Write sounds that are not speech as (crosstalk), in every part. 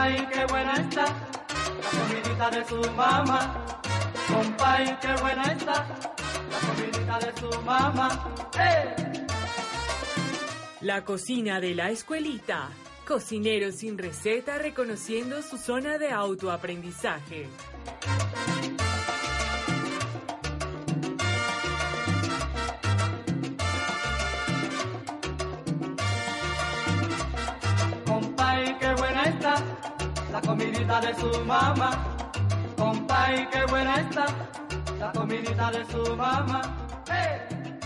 Compay, qué buena está la comidita de su mamá. Compay, qué buena está la comidita de su mamá. ¡Eh! La cocina de la escuelita. Cocineros sin receta reconociendo su zona de autoaprendizaje. Comidita de su mamá. Compay, qué buena está la comidita de su mamá. ¡Eh!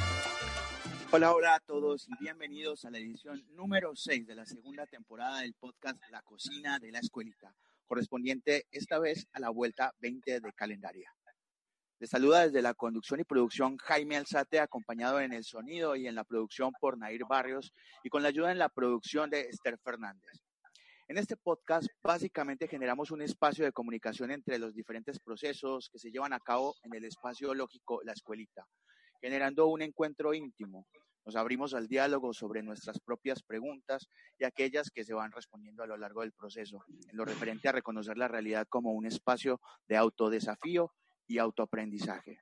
Hola, hola a todos y bienvenidos a la edición número 6 de la segunda temporada del podcast La Cocina de la Escuelita, correspondiente esta vez a la vuelta 20 de calendaria. Les saluda desde la conducción y producción Jaime Alzate, acompañado en el sonido y en la producción por Nair Barrios y con la ayuda en la producción de Esther Fernández. En este podcast básicamente generamos un espacio de comunicación entre los diferentes procesos que se llevan a cabo en el espacio lógico La Escuelita, generando un encuentro íntimo. Nos abrimos al diálogo sobre nuestras propias preguntas y aquellas que se van respondiendo a lo largo del proceso, en lo referente a reconocer la realidad como un espacio de autodesafío y autoaprendizaje.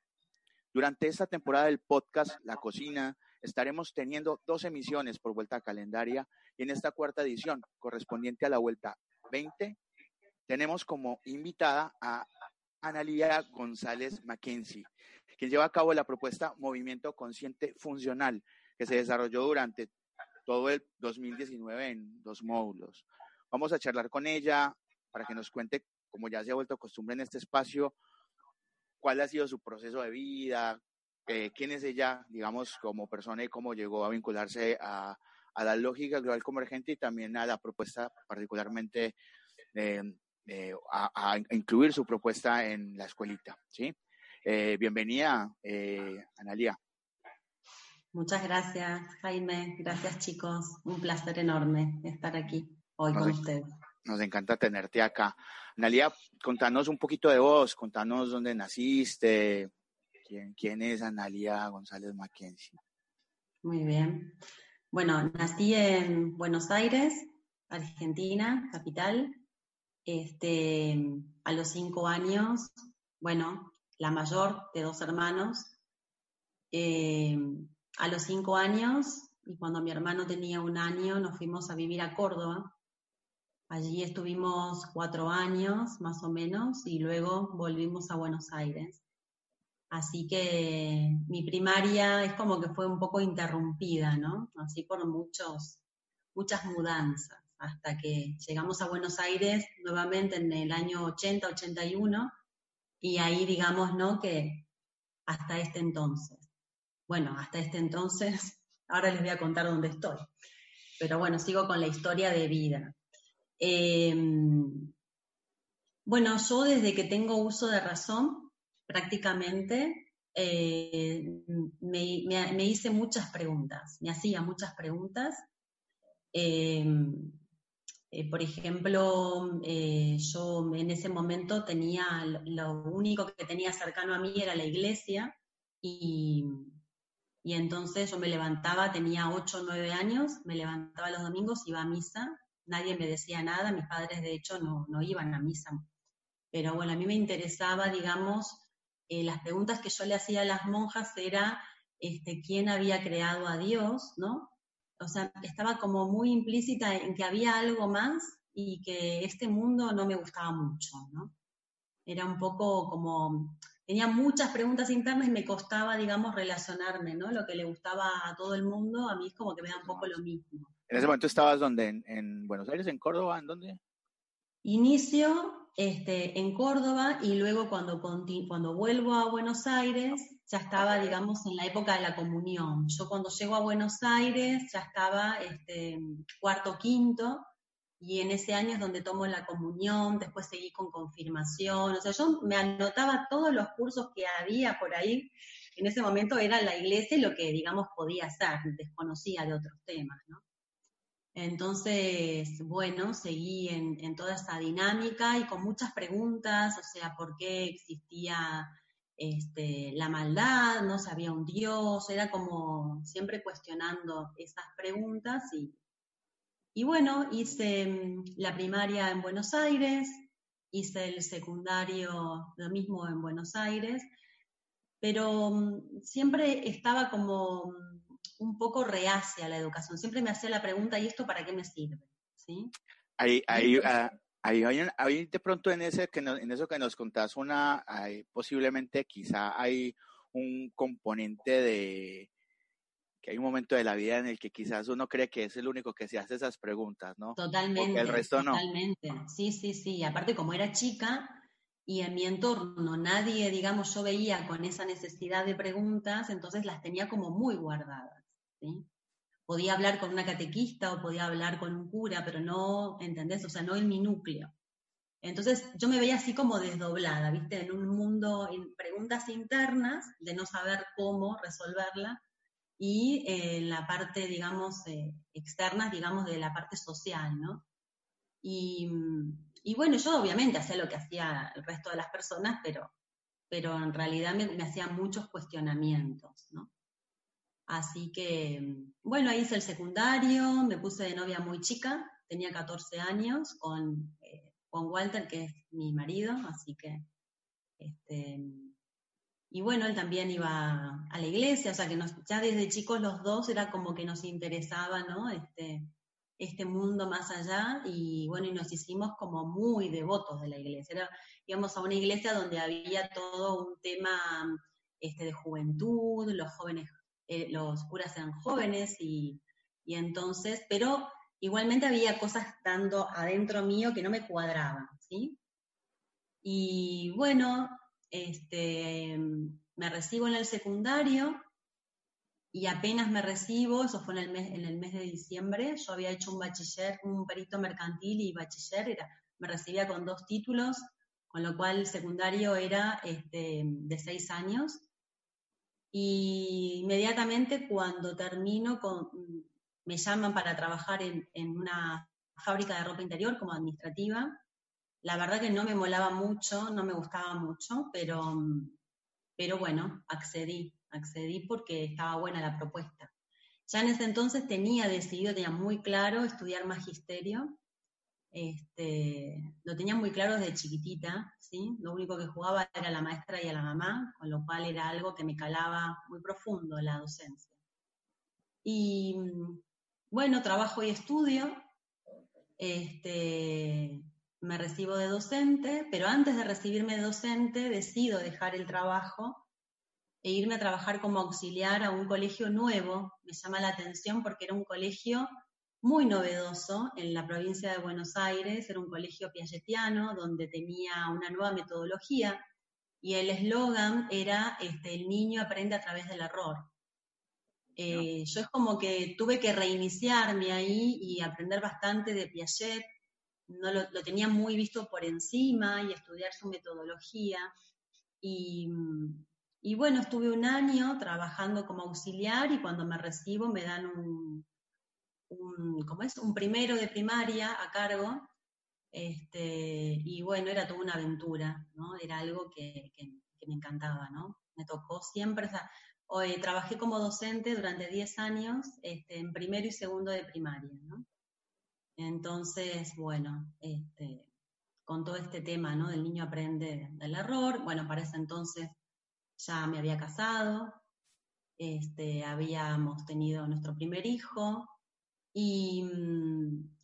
Durante esta temporada del podcast La Cocina estaremos teniendo dos emisiones por vuelta calendaria y en esta cuarta edición, correspondiente a la vuelta 20, tenemos como invitada a Analia González Mackenzie, quien lleva a cabo la propuesta Movimiento Consciente Funcional, que se desarrolló durante todo el 2019 en dos módulos. Vamos a charlar con ella para que nos cuente, como ya se ha vuelto costumbre en este espacio, cuál ha sido su proceso de vida, eh, quién es ella, digamos, como persona y cómo llegó a vincularse a, a la lógica global convergente y también a la propuesta particularmente eh, eh, a, a, incluir su propuesta en la escuelita, ¿sí? Eh, bienvenida, Analia. Muchas gracias, Jaime. Gracias, chicos. Un placer enorme estar aquí hoy nos con ustedes. Nos encanta tenerte acá. Analia, contanos un poquito de vos, contanos dónde naciste, quién, es Analia González Mackenzie. Muy bien. Bueno, nací en Buenos Aires, Argentina, capital. Este, a los cinco años, bueno, la mayor de dos hermanos. Eh, a los cinco años, y cuando mi hermano tenía un año, nos fuimos a vivir a Córdoba. Allí estuvimos cuatro años, más o menos, y luego volvimos a Buenos Aires. Así que mi primaria es como que fue un poco interrumpida, ¿no? Así por muchos, muchas mudanzas, hasta que llegamos a Buenos Aires nuevamente en el año 80, 81, y ahí digamos, ¿no? Que hasta este entonces. Bueno, hasta este entonces, (laughs) ahora les voy a contar dónde estoy. Pero bueno, sigo con la historia de vida. Eh, bueno, yo desde que tengo uso de razón, prácticamente eh, me, me, hice muchas preguntas, me hacía muchas preguntas. Eh, eh, por ejemplo, yo en ese momento tenía, lo único que tenía cercano a mí era la iglesia y, y entonces yo me levantaba, tenía 8 o 9 años, me levantaba los domingos, iba a misa, nadie me decía nada, mis padres de hecho no, no iban a misa. Pero bueno, a mí me interesaba, digamos, eh, las preguntas que yo le hacía a las monjas era este, quién había creado a Dios, ¿no? O sea, estaba como muy implícita en que había algo más y que este mundo no me gustaba mucho, ¿no? Era un poco como, tenía muchas preguntas internas y me costaba, digamos, relacionarme, ¿no? Lo que le gustaba a todo el mundo, a mí es como que me da un poco lo mismo. ¿En ese momento estabas dónde? ¿En, en Buenos Aires, en Córdoba? ¿En dónde? Inicio este, en Córdoba y luego cuando, cuando vuelvo a Buenos Aires ya estaba, digamos, en la época de la comunión. Yo cuando llego a Buenos Aires ya estaba este, cuarto, quinto, y en ese año es donde tomo la comunión, después seguí con confirmación, o sea, yo me anotaba todos los cursos que había por ahí, en ese momento era la iglesia lo que, digamos, podía hacer, desconocía de otros temas, ¿no? Entonces, bueno, seguí en, en, toda esa dinámica y con muchas preguntas, o sea, por qué existía este, la maldad, no sabía un Dios, era como siempre cuestionando esas preguntas y, Y bueno, hice mm, la primaria en Buenos Aires, hice el secundario, lo mismo en Buenos Aires, pero mm, siempre estaba como mm, un poco reacia a la educación. Siempre me hacía la pregunta, ¿y esto para qué me sirve? ¿Sí? Ahí, ahí, ah, ahí, ahí, de pronto en, ese que en eso que nos contás, una, posiblemente quizá hay un componente de, que hay un momento de la vida en el que quizás uno cree que es el único que se hace esas preguntas, ¿no? Totalmente. el resto no. Totalmente. Sí, sí, sí. Aparte, como era chica y en mi entorno nadie, digamos, yo veía con esa necesidad de preguntas, entonces las tenía como muy guardadas, Podía hablar con una catequista o podía hablar con un cura, pero no, ¿entendés? O sea, no en mi núcleo. Entonces yo me veía así como desdoblada, ¿viste? En un mundo, en preguntas internas, de no saber cómo resolverla, y en la parte, digamos, eh, externa, digamos, de la parte social, ¿no? Y, y, bueno, yo obviamente hacía lo que hacía el resto de las personas, pero, pero en realidad me, me hacía muchos cuestionamientos, ¿no? Así que, bueno, ahí hice el secundario, me puse de novia muy chica, tenía 14 años, con, eh, con Walter, que es mi marido, así que este, y bueno, él también iba a la iglesia, o sea que ya desde chicos los dos era como que nos interesaba, ¿no? Este, este mundo más allá y bueno, y nos hicimos como muy devotos de la iglesia. íbamos a una iglesia donde había todo un tema este, de juventud, los jóvenes, eh, los curas eran jóvenes y, y entonces, pero igualmente había cosas dando adentro mío que no me cuadraban, ¿sí? Y bueno, este, me recibo en el secundario y apenas me recibo, eso fue en el mes, en el mes de diciembre, yo había hecho un bachiller, un perito mercantil y bachiller, era, me recibía con dos títulos, con lo cual el secundario era este, de seis años. Y inmediatamente cuando termino, con, me llaman para trabajar en, en una fábrica de ropa interior como administrativa la verdad que no me molaba mucho, no me gustaba mucho, pero, pero bueno, accedí, accedí porque estaba buena la propuesta. Ya en ese entonces tenía decidido, tenía muy claro estudiar magisterio, este, lo tenía muy claro desde chiquitita, ¿sí? Lo único que jugaba era la maestra y la mamá, con lo cual era algo que me calaba muy profundo la docencia. Y bueno, trabajo y estudio. Este, me recibo de docente, pero antes de recibirme de docente decido dejar el trabajo e irme a trabajar como auxiliar a un colegio nuevo. Me llama la atención porque era un colegio muy novedoso en la provincia de Buenos Aires, era un colegio piagetiano donde tenía una nueva metodología y el eslogan era este, el niño aprende a través del error. Eh, yo es como que tuve que reiniciarme ahí y aprender bastante de Piaget, no lo, tenía muy visto por encima y estudiar su metodología. Y, bueno, estuve un año trabajando como auxiliar y cuando me recibo me dan un, un es? Un primero de primaria a cargo. Este, y bueno, era toda una aventura, ¿no? Era algo que, me encantaba, ¿no? Me tocó siempre, hoy, trabajé como docente durante 10 años este, en primero y segundo de primaria. Entonces, bueno, este, con todo este tema, ¿no? Del niño aprende del error, bueno, para ese entonces ya me había casado, este, habíamos tenido nuestro primer hijo y,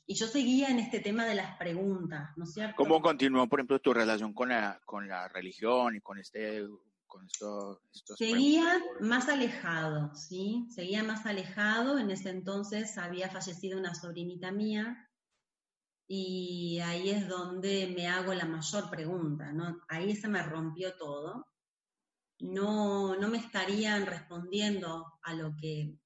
y, yo seguía en este tema de las preguntas, ¿no es cierto? ¿Cómo continuó, por ejemplo, tu relación con la, con la religión y con este... Con esto, Seguía más alejado, ¿sí? Seguía más alejado. En ese entonces había fallecido una sobrinita mía y ahí es donde me hago la mayor pregunta, ¿no? Ahí se me rompió todo. No, no me estarían respondiendo a lo que,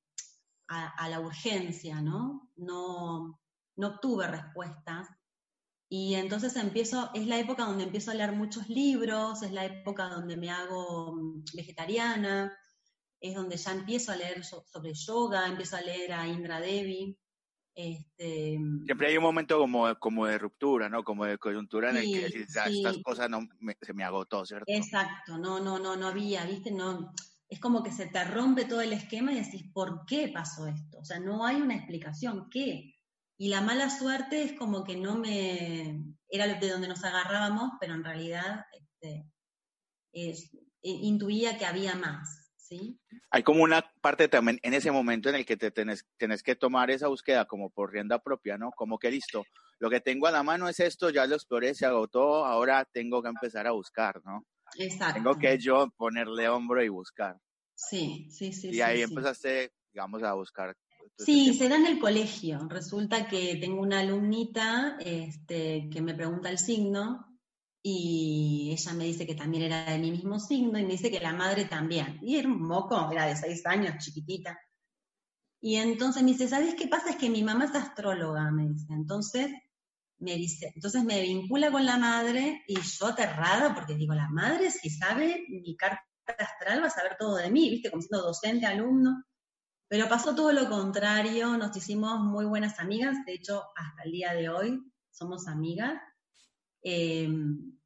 a, la urgencia, ¿no? ¿no? No obtuve respuestas. Y entonces empiezo, es la época donde empiezo a leer muchos libros, es la época donde me hago mm, vegetariana, es donde ya empiezo a leer sobre yoga, empiezo a leer a Indra Devi, este, Siempre hay un momento como, como de ruptura, ¿no? Como de coyuntura en el que decís, ah, estas cosas no se me agotó, ¿cierto? Exacto, no, no, no, no había, ¿viste? No, es como que se te rompe todo el esquema y decís, ¿por qué pasó esto? O sea, no hay una explicación, ¿qué? y la mala suerte es como que no me, era de donde nos agarrábamos, pero en realidad este, eh, intuía que había más, ¿sí? Hay como una parte también en ese momento en el que te tenés, tenés que tomar esa búsqueda como por rienda propia, ¿no? Como que listo, lo que tengo a la mano es esto, ya lo exploré, se agotó, ahora tengo que empezar a buscar, ¿no? Exacto. Tengo que yo ponerle hombro y buscar. Sí, sí, sí. Y ahí empezaste, digamos, a buscar. Sí, se da en el colegio. Resulta que tengo una alumnita este, que me pregunta el signo y ella me dice que también era de mi mismo signo y me dice que la madre también. Y era un moco, era de seis años, chiquitita. Y entonces me dice, ¿sabes qué pasa? Es que mi mamá es astróloga, me dice. Entonces me entonces me vincula con la madre y yo aterrada porque digo, la madre si sabe mi carta astral va a saber todo de mí, viste, como siendo docente, alumno. Pero pasó todo lo contrario, nos hicimos muy buenas amigas, de hecho hasta el día de hoy somos amigas. Em,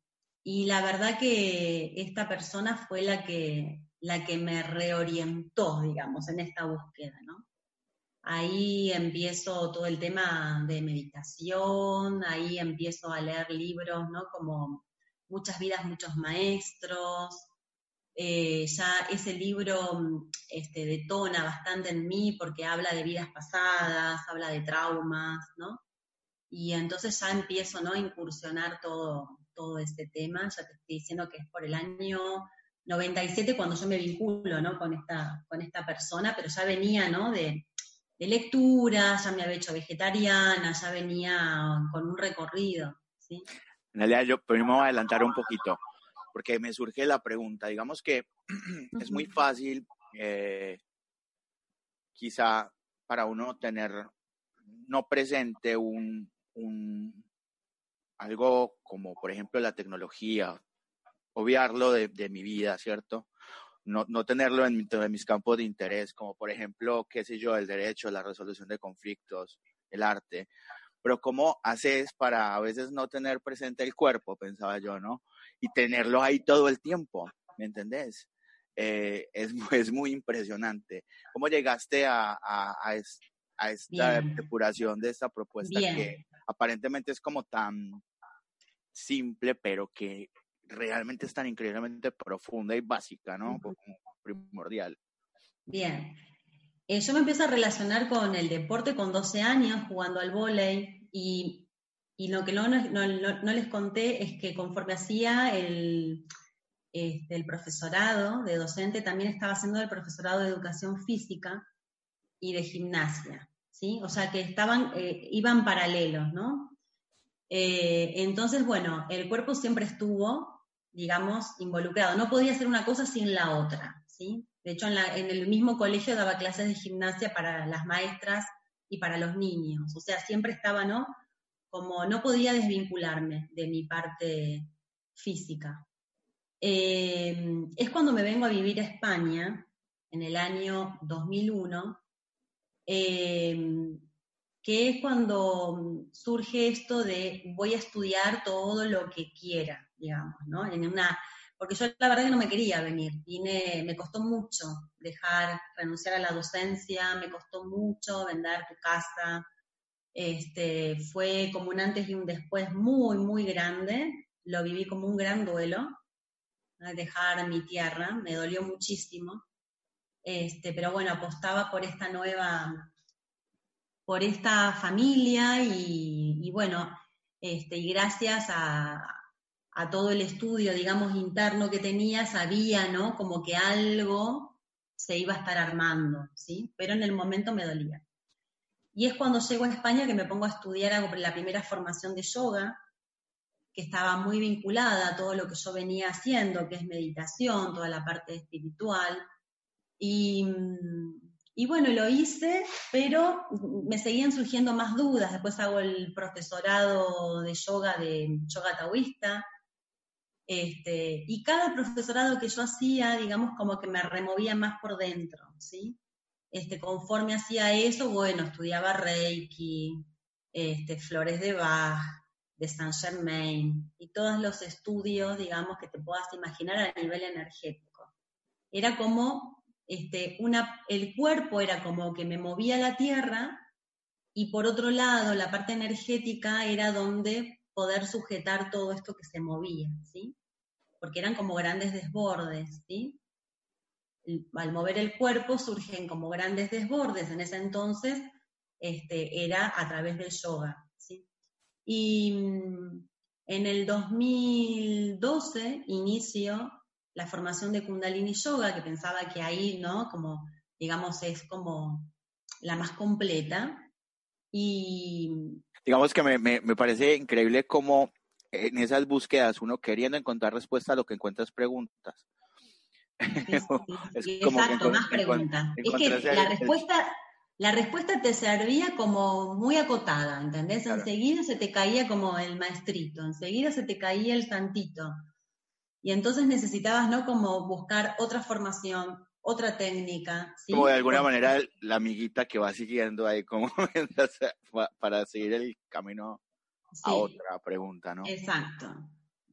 y la verdad que esta persona fue la que, la que me reorientó, digamos, en esta búsqueda, ¿no? Ahí empiezo todo el tema de meditación, ahí empiezo a leer libros, ¿no? Como Muchas vidas, muchos maestros. Eh, ya ese libro este, detona bastante en mí porque habla de vidas pasadas, habla de traumas, ¿no? Y entonces ya empiezo, ¿no? A incursionar todo, todo este tema. Ya te estoy diciendo que es por el año 97 cuando yo me vinculo, ¿no? Con esta, con esta persona, pero ya venía, ¿no? De, de lectura, ya me había hecho vegetariana, ya venía con un recorrido. ¿sí? En realidad, yo primero me voy a adelantar un poquito, porque me surge la pregunta. Digamos que (clears throat) es muy fácil, eh, quizá para uno tener no presente un, un, algo como, por ejemplo, la tecnología, obviarlo de, de mi vida, ¿cierto? No, no tenerlo en, mis campos de interés, como por ejemplo, qué sé yo, el derecho, la resolución de conflictos, el arte. Pero ¿cómo haces para a veces no tener presente el cuerpo, pensaba yo, ¿no? Y tenerlo ahí todo el tiempo, ¿me entendés? Eh, (laughs) es, es muy impresionante. ¿Cómo llegaste a, a, a, a esta Bien. depuración de esta propuesta Bien. que aparentemente es como tan simple, pero que realmente es tan increíblemente profunda y básica, ¿no? Como primordial. Bien. Eh, yo me empiezo a relacionar con el deporte con 12 años, jugando al vóley, y, y lo que no, no, no, no, les conté es que conforme hacía el, este, el profesorado de docente, también estaba haciendo el profesorado de educación física y de gimnasia, ¿sí? O sea que estaban, eh, iban paralelos, ¿no? Eh, entonces, bueno, el cuerpo siempre estuvo digamos, involucrado. No podía hacer una cosa sin la otra, ¿sí? De hecho, en, el mismo colegio daba clases de gimnasia para las maestras y para los niños. O sea, siempre estaba, ¿no? Como no podía desvincularme de mi parte física. Eh, es cuando me vengo a vivir a España, en el año 2001, eh, que es cuando surge esto de voy a estudiar todo lo que quiera digamos, ¿no? En una, porque yo la verdad que no me quería venir, vine, me costó mucho dejar, renunciar a la docencia, me costó mucho vender tu casa, este, fue como un antes y un después muy, muy grande, lo viví como un gran duelo, dejar mi tierra, me dolió muchísimo, este, pero bueno, apostaba por esta nueva, por esta familia y, y bueno, este, y gracias a, a todo el estudio, digamos, interno que tenía, sabía, ¿no? Como que algo se iba a estar armando, ¿sí? Pero en el momento me dolía. Y es cuando llego a España que me pongo a estudiar la primera formación de yoga, que estaba muy vinculada a todo lo que yo venía haciendo, que es meditación, toda la parte espiritual. Y, y bueno, lo hice, pero me seguían surgiendo más dudas. Después hago el profesorado de yoga de yoga taoísta, este, y cada profesorado que yo hacía, digamos, como que me removía más por dentro, ¿sí? Este, conforme hacía eso, bueno, estudiaba Reiki, este, Flores de Bach, de Saint Germain, y todos los estudios, digamos, que te puedas imaginar a nivel energético. Era como, este, una, el cuerpo era como que me movía la tierra y por otro lado, la parte energética era donde poder sujetar todo esto que se movía, ¿sí? Porque eran como grandes desbordes, ¿sí? Al mover el cuerpo surgen como grandes desbordes, en ese entonces este, era a través del yoga. Y mm, en el 2012 inicio la formación de Kundalini Yoga, que pensaba que ahí, ¿no? Como, digamos, es como la más completa. Y... Digamos que me, me, me parece increíble cómo en esas búsquedas uno queriendo encontrar respuesta a lo que encuentras preguntas. (laughs) Exacto, más preguntas. Es que la respuesta, la respuesta te servía como muy acotada, ¿entendés? Enseguida se te caía como el maestrito, enseguida se te caía el santito. Y entonces necesitabas, ¿no? Como buscar otra formación, otra técnica. Como de alguna manera la amiguita que va siguiendo ahí como (laughs) para seguir el camino a otra pregunta, ¿no? Exacto.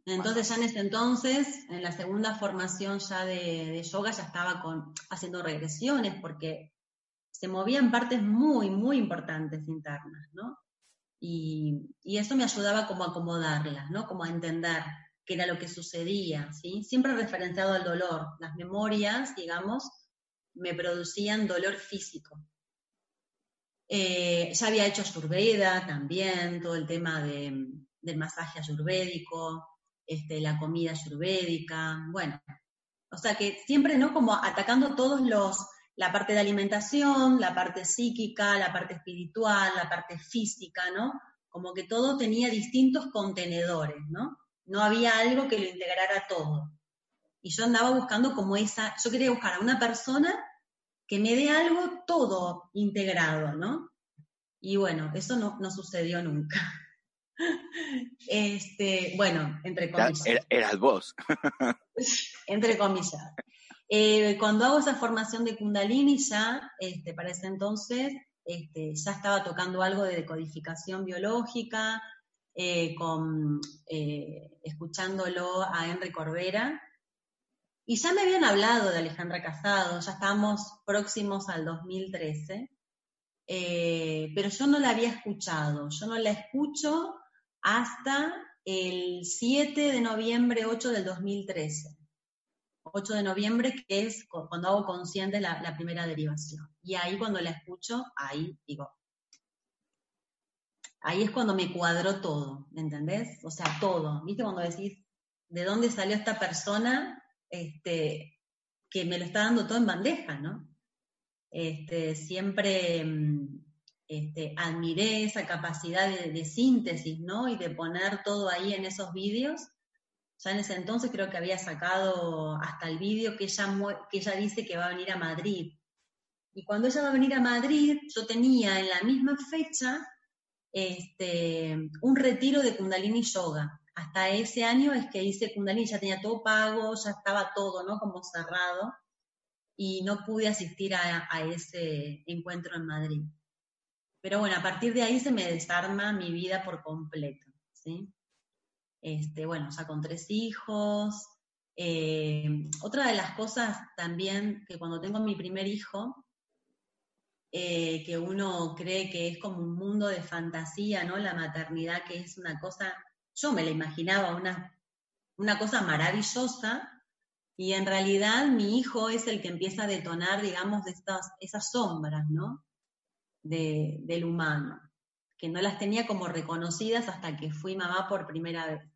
Entonces ya en ese entonces, en la segunda formación ya de, de yoga, ya estaba con, haciendo regresiones porque se movían partes muy, muy importantes internas, ¿no? Y, eso me ayudaba como a acomodarlas, ¿no? Como a entender qué era lo que sucedía, ¿sí? Siempre referenciado al dolor. Las memorias, digamos, me producían dolor físico. Eh, ya había hecho ayurveda también, todo el tema del masaje ayurvédico, este, la comida ayurvédica, bueno. O sea que siempre, ¿no? Como atacando todos los la parte de alimentación, la parte psíquica, la parte espiritual, la parte física, ¿no? Como que todo tenía distintos contenedores, ¿no? No había algo que lo integrara todo. Y yo andaba buscando como esa, yo quería buscar a una persona que me dé algo todo integrado, ¿no? Y bueno, eso no, no sucedió nunca. (laughs) Este, bueno, entre comillas. Era, eras vos. (laughs) entre comillas. Eh, cuando hago esa formación de Kundalini, ya este, para ese entonces este, ya estaba tocando algo de decodificación biológica, eh, con, eh, escuchándolo a Henry Corbera. Y ya me habían hablado de Alejandra Casado, ya estábamos próximos al 2013, pero yo no la había escuchado, yo no la escucho hasta el 7 de noviembre 8 del 2013. 8 de noviembre, que es cuando hago consciente la, primera derivación. Y ahí cuando la escucho, ahí digo, ahí es cuando me cuadró todo, ¿me entendés? O sea, todo. ¿Viste cuando decís, ¿de dónde salió esta persona este, que me lo está dando todo en bandeja, ¿no? Este, siempre mm, este, admiré esa capacidad de, síntesis, ¿no? Y de poner todo ahí en esos vídeos ya en ese entonces creo que había sacado hasta el vídeo que ella, que ella dice que va a venir a Madrid. Y cuando ella va a venir a Madrid, yo tenía en la misma fecha este, un retiro de Kundalini Yoga. Hasta ese año es que hice Kundalini, ya tenía todo pago, ya estaba todo, ¿no? Como cerrado. Y no pude asistir a, ese encuentro en Madrid. Pero bueno, a partir de ahí se me desarma mi vida por completo, ¿sí? Este, bueno, ya con tres hijos. Eh, otra de las cosas también que cuando tengo mi primer hijo, eh, que uno cree que es como un mundo de fantasía, ¿no? La maternidad que es una cosa, yo me la imaginaba una, una cosa maravillosa, y en realidad mi hijo es el que empieza a detonar, digamos, de estas, esas sombras, ¿no? del humano, que no las tenía como reconocidas hasta que fui mamá por primera vez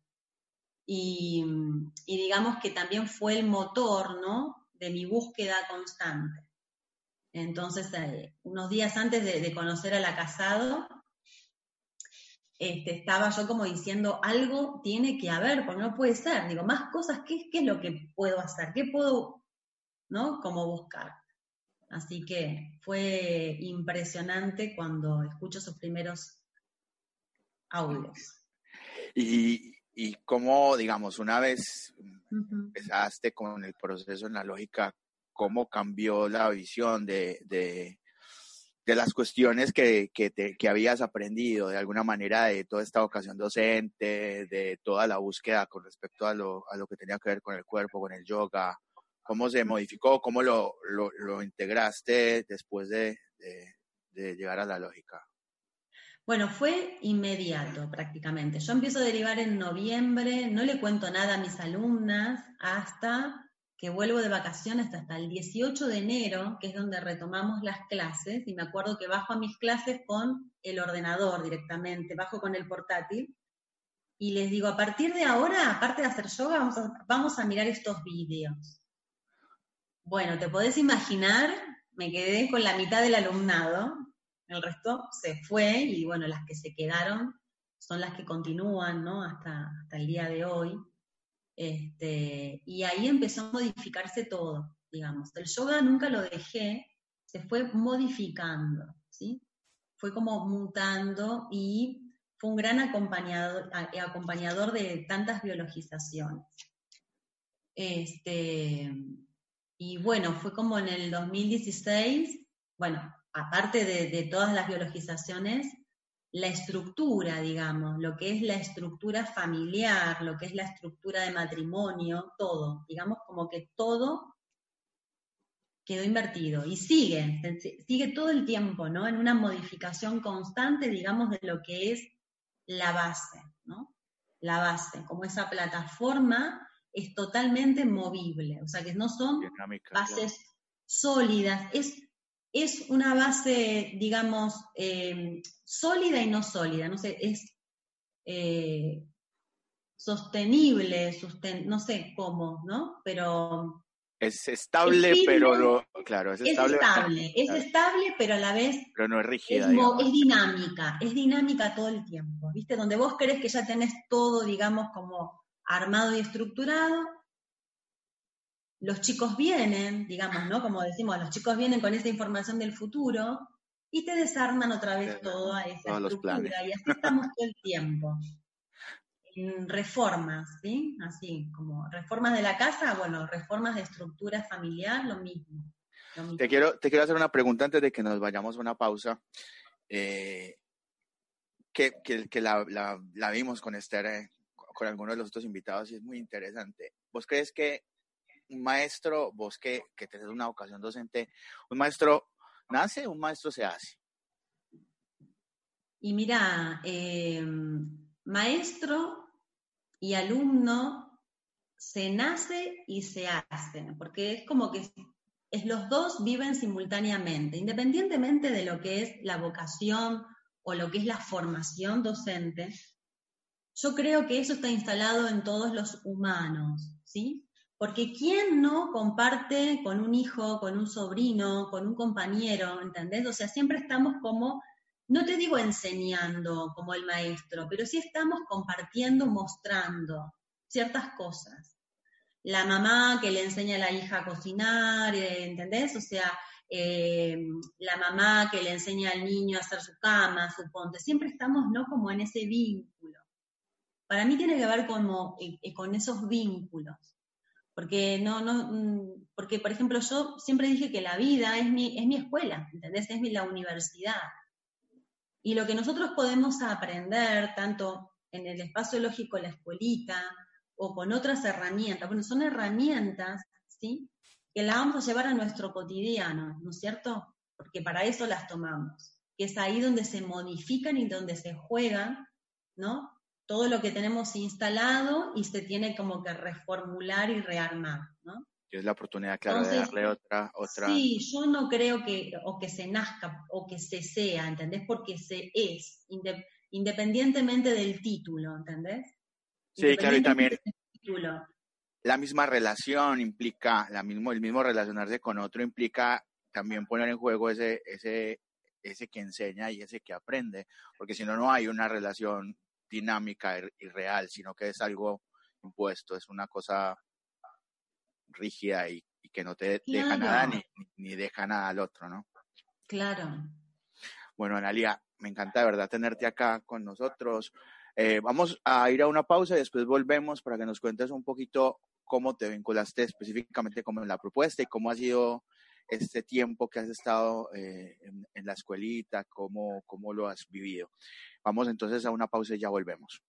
y, digamos que también fue el motor, ¿no? De mi búsqueda constante. Entonces, eh, unos días antes de, conocer a la casado, este, estaba yo como diciendo, algo tiene que haber, porque no puede ser. Digo, más cosas, ¿qué, qué es lo que puedo hacer? ¿Qué puedo, ¿no? Como buscar. Así que fue impresionante cuando escucho sus primeros audios. Y, y cómo, digamos, una vez empezaste con el proceso en la lógica, cómo cambió la visión de, de, las cuestiones que, que, te, que, habías aprendido, de alguna manera, de toda esta vocación docente, de toda la búsqueda con respecto a lo, a lo que tenía que ver con el cuerpo, con el yoga, cómo se modificó, cómo lo, lo, lo integraste después de, de llegar a la lógica. Bueno, fue inmediato prácticamente. Yo empiezo a derivar en noviembre, no le cuento nada a mis alumnas hasta que vuelvo de vacaciones hasta el 18 de enero, que es donde retomamos las clases, y me acuerdo que bajo a mis clases con el ordenador directamente, bajo con el portátil, y les digo, a partir de ahora, aparte de hacer yoga, vamos a, mirar estos vídeos. Bueno, te podés imaginar, me quedé con la mitad del alumnado, el resto se fue, y bueno, las que se quedaron son las que continúan, ¿no? Hasta el día de hoy. Este, y ahí empezó a modificarse todo, digamos. El yoga nunca lo dejé, se fue modificando, ¿sí? Fue como mutando y fue un gran acompañador, acompañador de tantas biologizaciones. Este, y bueno, fue como en el 2016, bueno, aparte de todas las biologizaciones, la estructura, digamos, lo que es la estructura familiar, lo que es la estructura de matrimonio, todo, digamos como que todo quedó invertido y sigue, sigue todo el tiempo, ¿no? En una modificación constante, digamos, de lo que es la base, ¿no? La base, como esa plataforma es totalmente movible, o sea que no son bases sólidas, es es una base, digamos, eh, sólida y no sólida, no sé, es eh, sostenible, no sé cómo, ¿no? Pero... Es estable, pero claro, es estable. Es estable, es estable, pero a la vez... Pero no es rígida. Es, dinámica, es dinámica todo el tiempo, ¿viste? Donde vos crees que ya tenés todo, digamos, como armado y estructurado, los chicos vienen, digamos, ¿no? Como decimos, los chicos vienen con esa información del futuro y te desarman otra vez toda esa estructura. Y así estamos todo el tiempo. En reformas, ¿sí? Así, como reformas de la casa, bueno, reformas de estructura familiar, lo mismo. Te, quiero, te quiero hacer una pregunta antes de que nos vayamos a una pausa. Eh, que, que, la, la, vimos con Esther, eh, con algunos de los otros invitados, y es muy interesante. ¿Vos crees que un maestro, vos que, que tenés una vocación docente, un maestro nace, un maestro se hace. Y mira, eh, maestro y alumno se nace y se hace, porque es como que es, los dos viven simultáneamente, independientemente de lo que es la vocación o lo que es la formación docente. Yo creo que eso está instalado en todos los humanos, ¿sí? Porque ¿quién no comparte con un hijo, con un sobrino, con un compañero, ¿entendés? O sea, siempre estamos como, no te digo enseñando como el maestro, pero sí estamos compartiendo, mostrando ciertas cosas. La mamá que le enseña a la hija a cocinar, eh, ¿entendés? O sea, eh, la mamá que le enseña al niño a hacer su cama, su ponte. Siempre estamos, ¿no? Como en ese vínculo. Para mí tiene que ver como, eh, con esos vínculos. Porque no, no, mm, porque por ejemplo yo siempre dije que la vida es mi, es mi escuela, ¿entendés? Es mi, la universidad. Y lo que nosotros podemos aprender, tanto en el espacio lógico, la escuelita, o con otras herramientas, bueno, son herramientas, ¿sí? Que las vamos a llevar a nuestro cotidiano, ¿no es cierto? Porque para eso las tomamos, que es ahí donde se modifican y donde se juegan, ¿no? Todo lo que tenemos instalado y se tiene como que reformular y rearmar, ¿no? Y es la oportunidad, claro, de darle otra, otra... Sí, yo no creo que, o que se nazca, o que se sea, ¿entendés? Porque se es, independientemente del título, ¿entendés? Sí, claro, y también la misma relación implica, la mismo, el mismo relacionarse con otro implica también poner en juego ese, ese, ese que enseña y ese que aprende, porque si no, no hay una relación dinámica y real, sino que es algo impuesto, es una cosa rígida y, que no te deja nada ni, ni, deja nada al otro, ¿no? Claro. Bueno, Analia, me encanta de verdad tenerte acá con nosotros. Eh, vamos a ir a una pausa y después volvemos para que nos cuentes un poquito cómo te vinculaste específicamente con la propuesta y cómo ha sido este tiempo que has estado eh, en, la escuelita, cómo, cómo lo has vivido. Vamos entonces a una pausa y ya volvemos.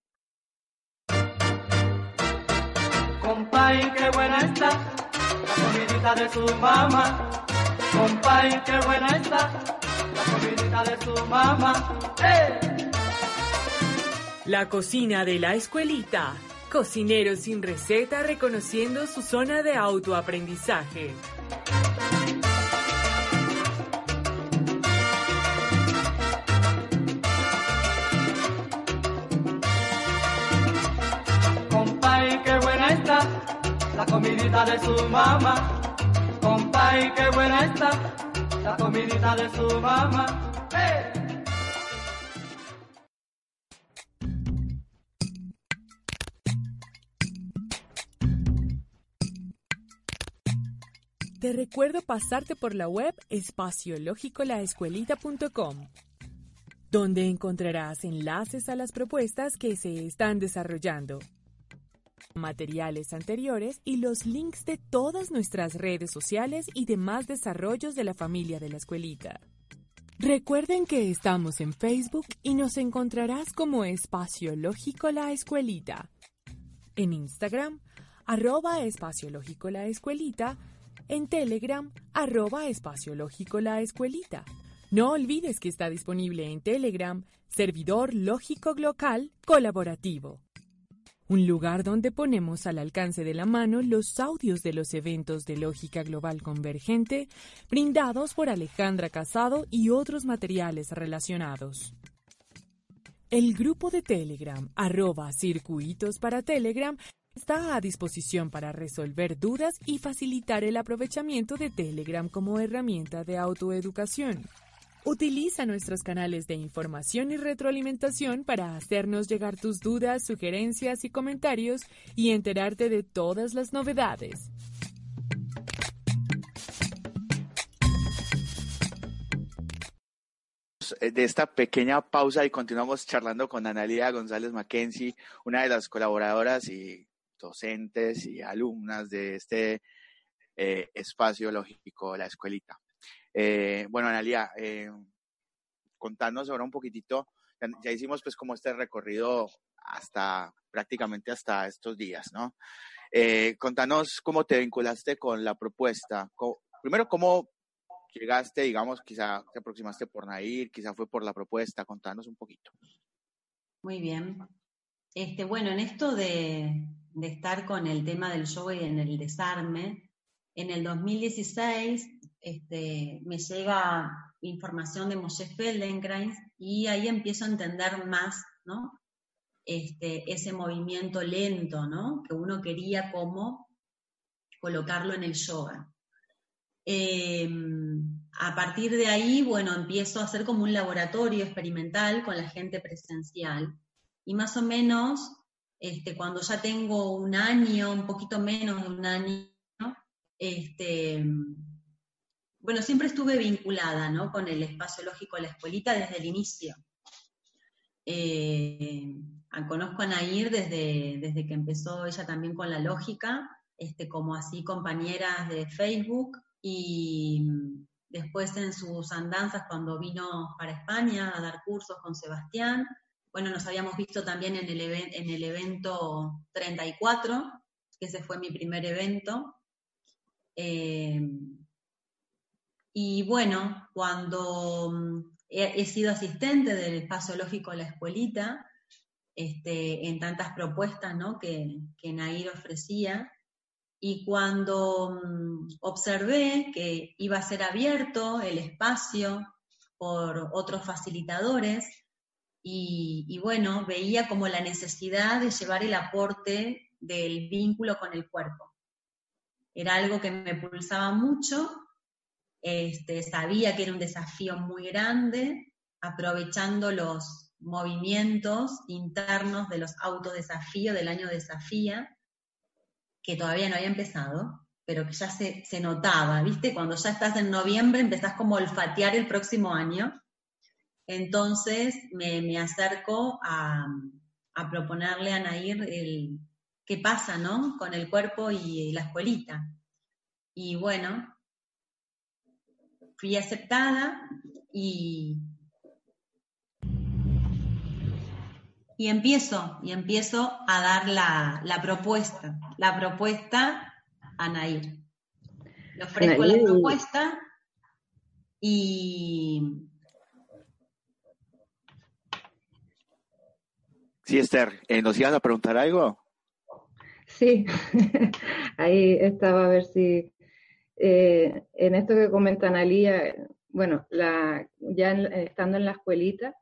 Compay, qué buena está la comidita de su mamá. Compay, qué buena está la comidita de su mamá. ¡Eh! La cocina de la escuelita. Cocineros sin receta reconociendo su zona de autoaprendizaje. Comidita de su mamá. Compay, qué buena está la comidita de su mamá. Te recuerdo pasarte por la web espaciológicolaescuelita.com, donde encontrarás enlaces a las propuestas que se están desarrollando, materiales anteriores y los links de todas nuestras redes sociales y demás desarrollos de la familia de la escuelita. Recuerden que estamos en Facebook y nos encontrarás como Espacio Lógico La Escuelita. En Instagram, arroba Espacio Lógico La Escuelita en Telegram, arroba espacio lógico la escuelita. No olvides que está disponible en Telegram, servidor lógico local colaborativo. Un lugar donde ponemos al alcance de la mano los audios de los eventos de lógica global convergente brindados por Alejandra Casado y otros materiales relacionados. El grupo de Telegram, arroba circuitos para Telegram, está a disposición para resolver dudas y facilitar el aprovechamiento de Telegram como herramienta de autoeducación. Utiliza nuestros canales de información y retroalimentación para hacernos llegar tus dudas, sugerencias y comentarios y enterarte de todas las novedades. de esta pequeña pausa y continuamos charlando con Analia González Mackenzie, una de las colaboradoras y docentes y alumnas de este eh, espacio lógico, la escuelita. Eh, bueno, Analia, eh, contanos ahora un poquitito, ya, hicimos pues como este recorrido hasta prácticamente hasta estos días, ¿no? Eh, contanos cómo te vinculaste con la propuesta. primero, cómo llegaste, digamos, quizá te aproximaste por Nair, quizá fue por la propuesta, contanos un poquito. Muy bien. Este, bueno, en esto de, estar con el tema del yoga y en el desarme, en el 2016 este, me llega información de Moshe Feldenkrais y ahí empiezo a entender más. Este, ese movimiento lento. Que uno quería como colocarlo en el yoga. Em, a partir de ahí, bueno, empiezo a hacer como un laboratorio experimental con la gente presencial y más o menos este, cuando ya tengo un año, un poquito menos de un año, este, bueno, siempre estuve vinculada ¿no? con el espacio lógico de la escuelita desde el inicio. Eh, conozco a Nair desde, desde que empezó ella también con la lógica, este, como así compañeras de Facebook y después en sus andanzas cuando vino para España a dar cursos con Sebastián, bueno, nos habíamos visto también en el, en el evento 34, que ese fue mi primer evento. Eh, y bueno, cuando mm, he, sido asistente del espacio lógico la escuelita, este, en tantas propuestas que, que Nair ofrecía, y cuando mm, observé que iba a ser abierto el espacio por otros facilitadores, y, bueno, veía como la necesidad de llevar el aporte del vínculo con el cuerpo. Era algo que me pulsaba mucho, este, sabía que era un desafío muy grande, aprovechando los movimientos internos de los autodesafíos del año desafía, que todavía no había empezado, pero que ya se, se notaba, ¿viste? Cuando ya estás en noviembre empezás como a olfatear el próximo año entonces me, acerco a, proponerle a Nair el qué pasa, ¿no? Con el cuerpo y la escuelita. Y bueno, fui aceptada y, y empiezo, y empiezo a dar la, la propuesta, la propuesta a Nair. Le ofrezco la propuesta y Sí, Esther, eh, ¿nos ibas a preguntar algo? Sí, (laughs) ahí estaba a ver si eh, en esto que comenta Analía, bueno, la, ya estando en la escuelita,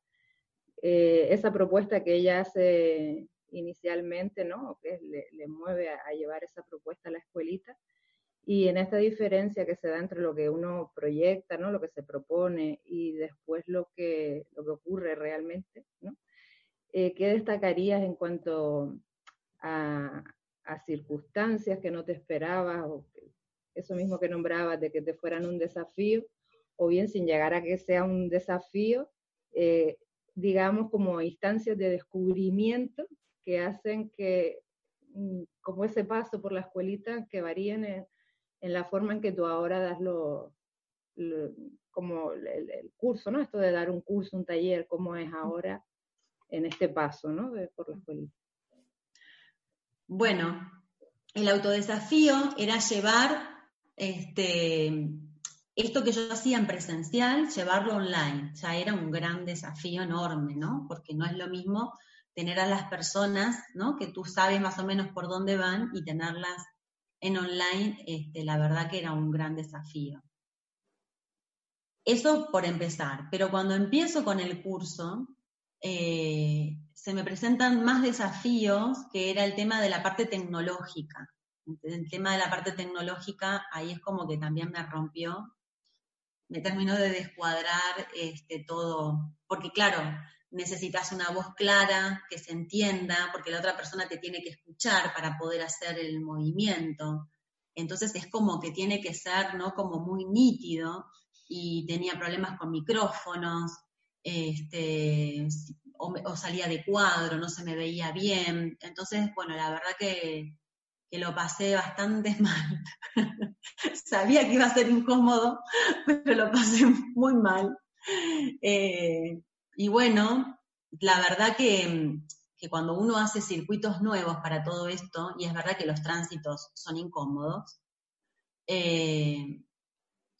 eh, esa propuesta que ella hace inicialmente, ¿no? Que le, mueve a, llevar esa propuesta a la escuelita. Y en esta diferencia que se da entre lo que uno proyecta, ¿no? Lo que se propone y después lo que, lo que ocurre realmente, ¿no? Eh, ¿Qué destacarías en cuanto a, a, circunstancias que no te esperabas o eso mismo que nombrabas de que te fueran un desafío o bien sin llegar a que sea un desafío, eh, digamos como instancias de descubrimiento que hacen que, mm, como ese paso por la escuelita, que varíen en, la forma en que tú ahora das lo, como el, curso, ¿no? Esto de dar un curso, un taller, cómo es ahora en este paso, ¿no? por la escuelita. Bueno, el autodesafío era llevar este, esto que yo hacía en presencial, llevarlo online, ya era un gran desafío enorme, ¿no? Porque no es lo mismo tener a las personas, ¿no? Que tú sabes más o menos por dónde van y tenerlas en online, este, la verdad que era un gran desafío. Eso por empezar, pero cuando empiezo con el curso, eh, se me presentan más desafíos que era el tema de la parte tecnológica. El tema de la parte tecnológica, ahí es como que también me rompió, me terminó de descuadrar este, todo, porque claro, necesitas una voz clara, que se entienda, porque la otra persona te tiene que escuchar para poder hacer el movimiento. Entonces es como que tiene que ser, ¿no? Como muy nítido y tenía problemas con micrófonos, este, o, salía de cuadro, no se me veía bien. Entonces, bueno, la verdad que, lo pasé bastante (laughs) mal. Sabía que iba a ser incómodo, pero lo pasé muy mal. Eh, y bueno, la verdad que, cuando uno hace circuitos nuevos para todo esto, y es verdad que los tránsitos son incómodos, eh,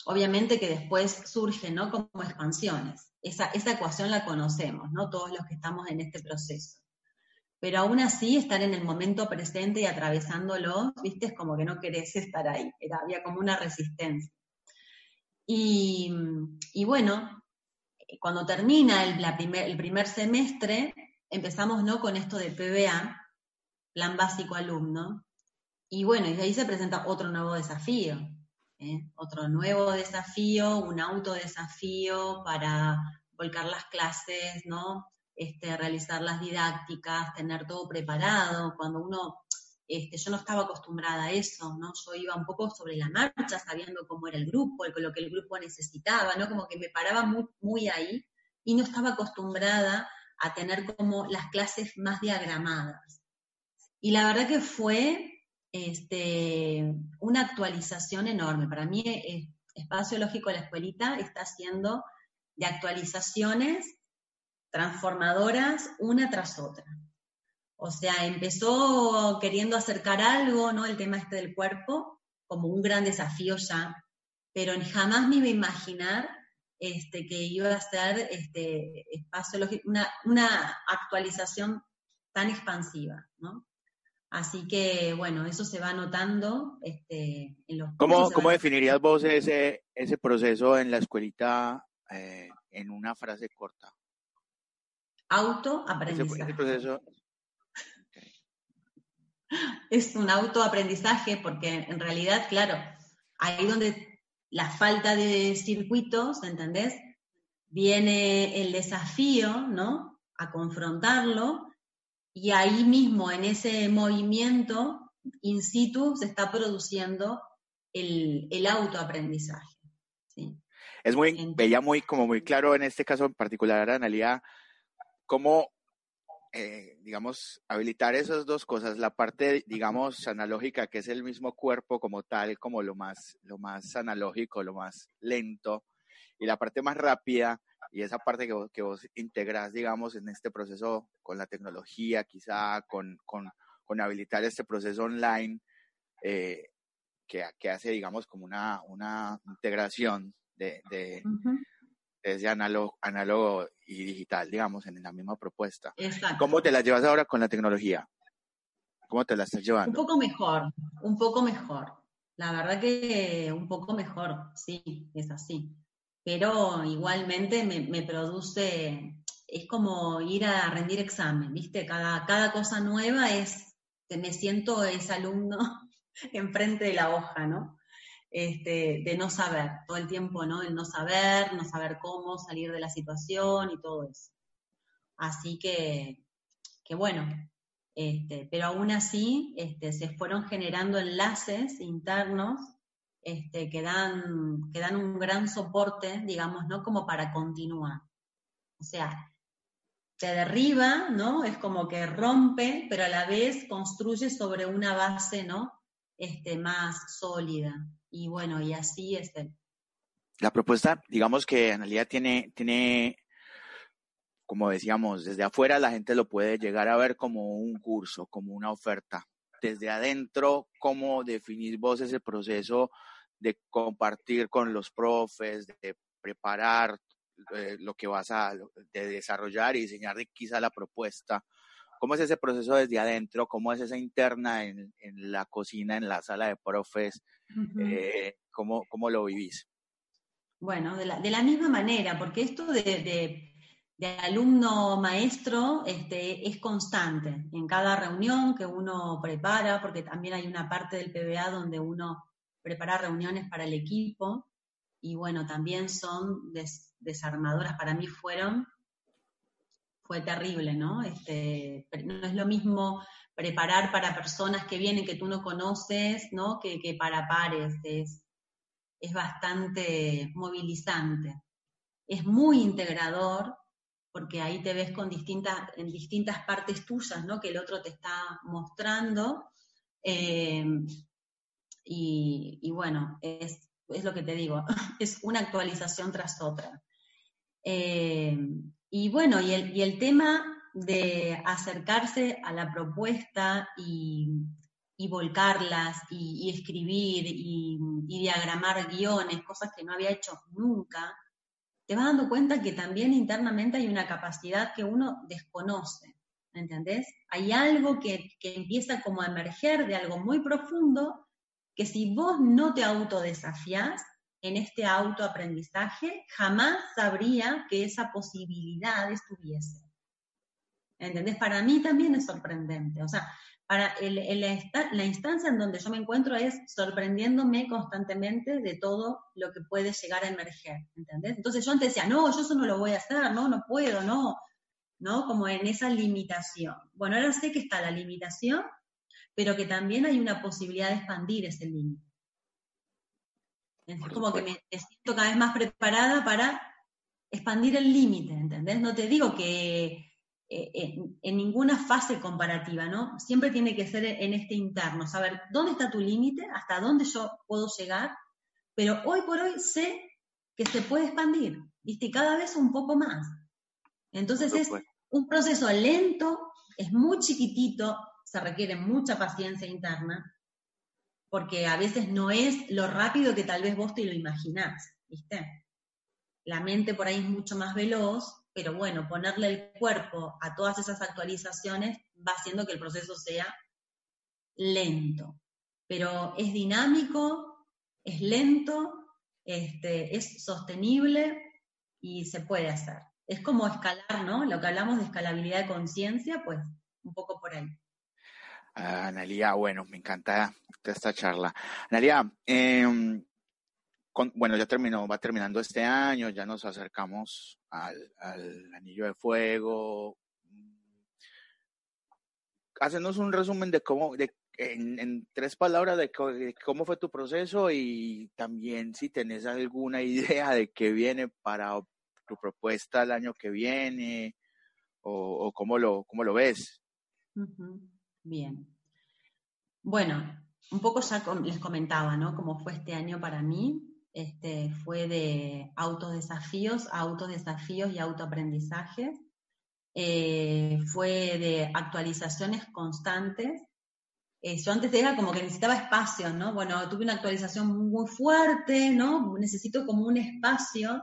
obviamente que después surgen ¿no? como expansiones. Esa, esa ecuación la conocemos, ¿no? Todos los que estamos en este proceso. Pero aún así, estar en el momento presente y atravesándolo, viste, es como que no querés estar ahí. Había como una resistencia. Y, y bueno, cuando termina el, primer semestre, empezamos ¿no? con esto de PBA, Plan Básico Alumno, y bueno, y ahí se presenta otro nuevo desafío, ¿eh? otro nuevo desafío, un autodesafío para volcar las clases, ¿no? Este, realizar las didácticas, tener todo preparado, cuando uno este, yo no estaba acostumbrada a eso, ¿no? Yo iba un poco sobre la marcha, sabiendo cómo era el grupo, lo que el grupo necesitaba, ¿no? Como que me paraba muy, muy ahí y no estaba acostumbrada a tener como las clases más diagramadas. Y la verdad que fue este, una actualización enorme. Para mí, eh, Espacio Lógico de la Escuelita está haciendo de actualizaciones transformadoras una tras otra. O sea, empezó queriendo acercar algo, ¿no? El tema este del cuerpo, como un gran desafío ya, pero jamás me iba a imaginar este, que iba a ser este, espacio una, una actualización tan expansiva, ¿no? Así que, bueno, eso se va notando este, en los... ¿Cómo, ¿cómo definirías vos ese, ese proceso en la escuelita eh, en una frase corta? Autoaprendizaje. ese proceso, es un autoaprendizaje porque en realidad, claro, ahí donde la falta de circuitos, ¿entendés? Viene el desafío, ¿no? A confrontarlo y ahí mismo, en ese movimiento, in situ, se está produciendo el, autoaprendizaje. Es muy, veía muy, como muy claro en este caso en particular, Analia, cómo eh, digamos, habilitar esas dos cosas, la parte, digamos, analógica, que es el mismo cuerpo como tal, como lo más, lo más analógico, lo más lento, y la parte más rápida, y esa parte que vos, que vos integras, digamos, en este proceso con la tecnología, quizá con, con, con habilitar este proceso online, eh, que, que, hace, digamos, como una, una integración de, de, desde análogo, análogo y digital, digamos, en la misma propuesta. Exacto. ¿Cómo te la llevas ahora con la tecnología? ¿Cómo te la estás llevando? Un poco mejor, un poco mejor. La verdad que un poco mejor, sí, es así. Pero igualmente me, me produce, es como ir a rendir examen, ¿viste? Cada, cada cosa nueva es, me siento ese alumno (laughs) enfrente de la hoja, ¿no? Este, de no saber, todo el tiempo, ¿no? El no saber, no saber cómo salir de la situación y todo eso. Así que, que bueno, este, pero aún así este, se fueron generando enlaces internos este, que, dan, que dan un gran soporte, digamos, ¿no? Como para continuar. O sea, te derriba, ¿no? Es como que rompe, pero a la vez construye sobre una base, ¿no? Este, más sólida. Y bueno, y así es el... La propuesta, digamos que en realidad tiene, tiene como decíamos, desde afuera la gente lo puede llegar a ver como un curso, como una oferta. Desde adentro, ¿cómo definir vos ese proceso de compartir con los profes, de preparar eh, lo que vas a de desarrollar y diseñar quizá la propuesta? ¿Cómo es ese proceso desde adentro? ¿Cómo es esa interna en, en la cocina, en la sala de profes? eh, ¿cómo, ¿cómo, lo vivís? Bueno, de la, de la misma manera, porque esto de, de de alumno maestro este, es constante en cada reunión que uno prepara, porque también hay una parte del PBA donde uno prepara reuniones para el equipo y bueno, también son desarmadoras, para mí fueron, fue terrible, ¿no? Este, no es lo mismo preparar para personas que vienen que tú no conoces, ¿no? Que, que para pares, es, es bastante movilizante. Es muy integrador, porque ahí te ves con distintas, en distintas partes tuyas, ¿no? Que el otro te está mostrando. Eh, y, bueno, es, lo que te digo, (laughs) es una actualización tras otra. Eh, y bueno, y el, tema de acercarse a la propuesta y, volcarlas y, escribir y, diagramar guiones, cosas que no había hecho nunca, te vas dando cuenta que también internamente hay una capacidad que uno desconoce, ¿entendés? Hay algo que, empieza como a emerger de algo muy profundo que si vos no te autodesafías en este autoaprendizaje, jamás sabría que esa posibilidad estuviese. ¿Entendés? Para mí también es sorprendente. O sea, para la, instancia en donde yo me encuentro es sorprendiéndome constantemente de todo lo que puede llegar a emerger, ¿entendés? Entonces yo antes decía, no, yo eso no lo voy a hacer, no, no puedo, no, ¿no? Como en esa limitación. Bueno, ahora sé que está la limitación, pero que también hay una posibilidad de expandir ese límite. Es como que me siento cada vez más preparada para expandir el límite, ¿entendés? No te digo que eh, en, ninguna fase comparativa, ¿no? Siempre tiene que ser en este interno, saber dónde está tu límite, hasta dónde yo puedo llegar, pero hoy por hoy sé que se puede expandir, ¿viste? Cada vez un poco más. Entonces es un proceso lento, es muy chiquitito, se requiere mucha paciencia interna, porque a veces no es lo rápido que tal vez vos te lo imaginás, ¿viste? La mente por ahí es mucho más veloz pero bueno, ponerle el cuerpo a todas esas actualizaciones va haciendo que el proceso sea lento, pero es dinámico, es lento, este, es sostenible y se puede hacer. Es como escalar, ¿no? Lo que hablamos de escalabilidad de conciencia, pues un poco por ahí. Ah, Analia, bueno, me encanta esta charla. Analia, eh, bueno, ya terminó, va terminando este año, ya nos acercamos al, anillo de fuego. Hacenos un resumen de cómo, de, en, tres palabras, de, cómo fue tu proceso y también si tenés alguna (laughs) idea de qué viene para tu propuesta el año que viene o, cómo, lo, cómo lo ves. Bien. Bueno, un poco ya les comentaba, ¿no? Cómo fue este año para mí este, fue de autodesafíos, autodesafíos y autoaprendizajes. Eh, fue de actualizaciones constantes. Eh, yo antes era como que necesitaba espacios, ¿no? Bueno, tuve una actualización muy fuerte, ¿no? Necesito como un espacio